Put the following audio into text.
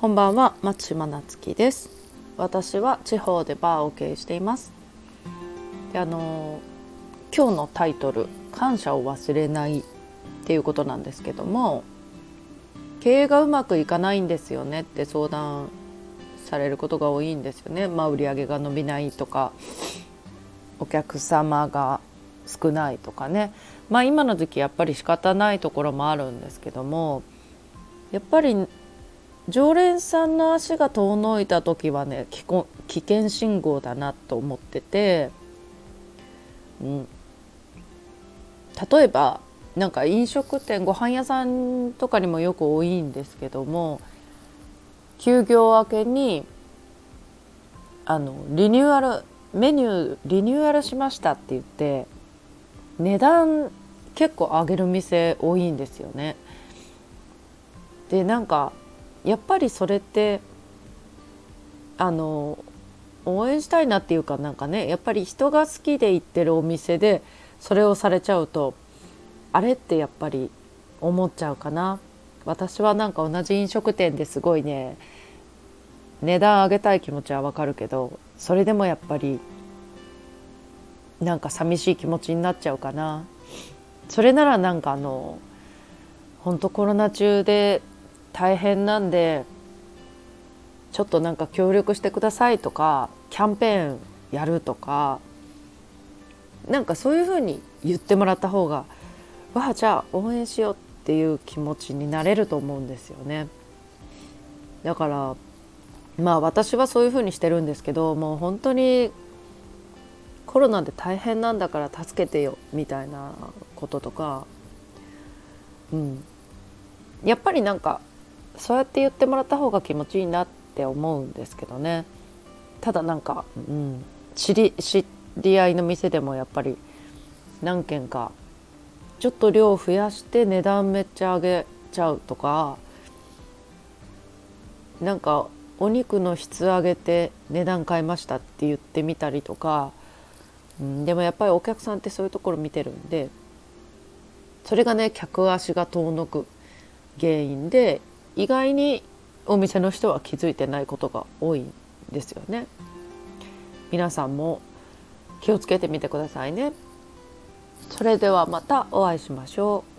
こんばんは松島夏樹です。私は地方でバーを経営しています。であの今日のタイトル感謝を忘れないっていうことなんですけども経営がうまくいかないんですよねって相談されることが多いんですよね。まあ売り上げが伸びないとかお客様が少ないとかね。まあ今の時期やっぱり仕方ないところもあるんですけどもやっぱり常連さんの足が遠のいた時はね危険信号だなと思ってて、うん、例えばなんか飲食店ご飯屋さんとかにもよく多いんですけども休業明けにあのリニューアルメニューリニューアルしましたって言って値段結構上げる店多いんですよね。でなんかやっぱりそれってあの応援したいなっていうかなんかねやっぱり人が好きで行ってるお店でそれをされちゃうとあれってやっぱり思っちゃうかな。私はなんか同じ飲食店ですごいね値段上げたい気持ちはわかるけどそれでもやっぱりなんか寂しい気持ちになっちゃうかな。それならなんかあの本当コロナ中で大変なんでちょっとなんか協力してくださいとかキャンペーンやるとかなんかそういうふうに言ってもらった方がわあじゃあ応援しようっていう気持ちになれると思うんですよね。だからまあ私はそういうふうにしてるんですけどもう本当にコロナで大変なんだから助けてよみたいなこととか、うん、やっぱりなんかそうやって言ってもらった方が気持ちいいなって思うんですけどね。ただなんか、うん、知り知り合いの店でもやっぱり何軒かちょっと量増やして値段めっちゃ上げちゃうとかなんかお肉の質上げて値段変えましたって言ってみたりとか、うん、でもやっぱりお客さんってそういうところ見てるんでそれがね客足が遠のく原因で意外にお店の人は気づいてないことが多いんですよね。皆さんも気をつけてみてくださいね。それではまたお会いしましょう。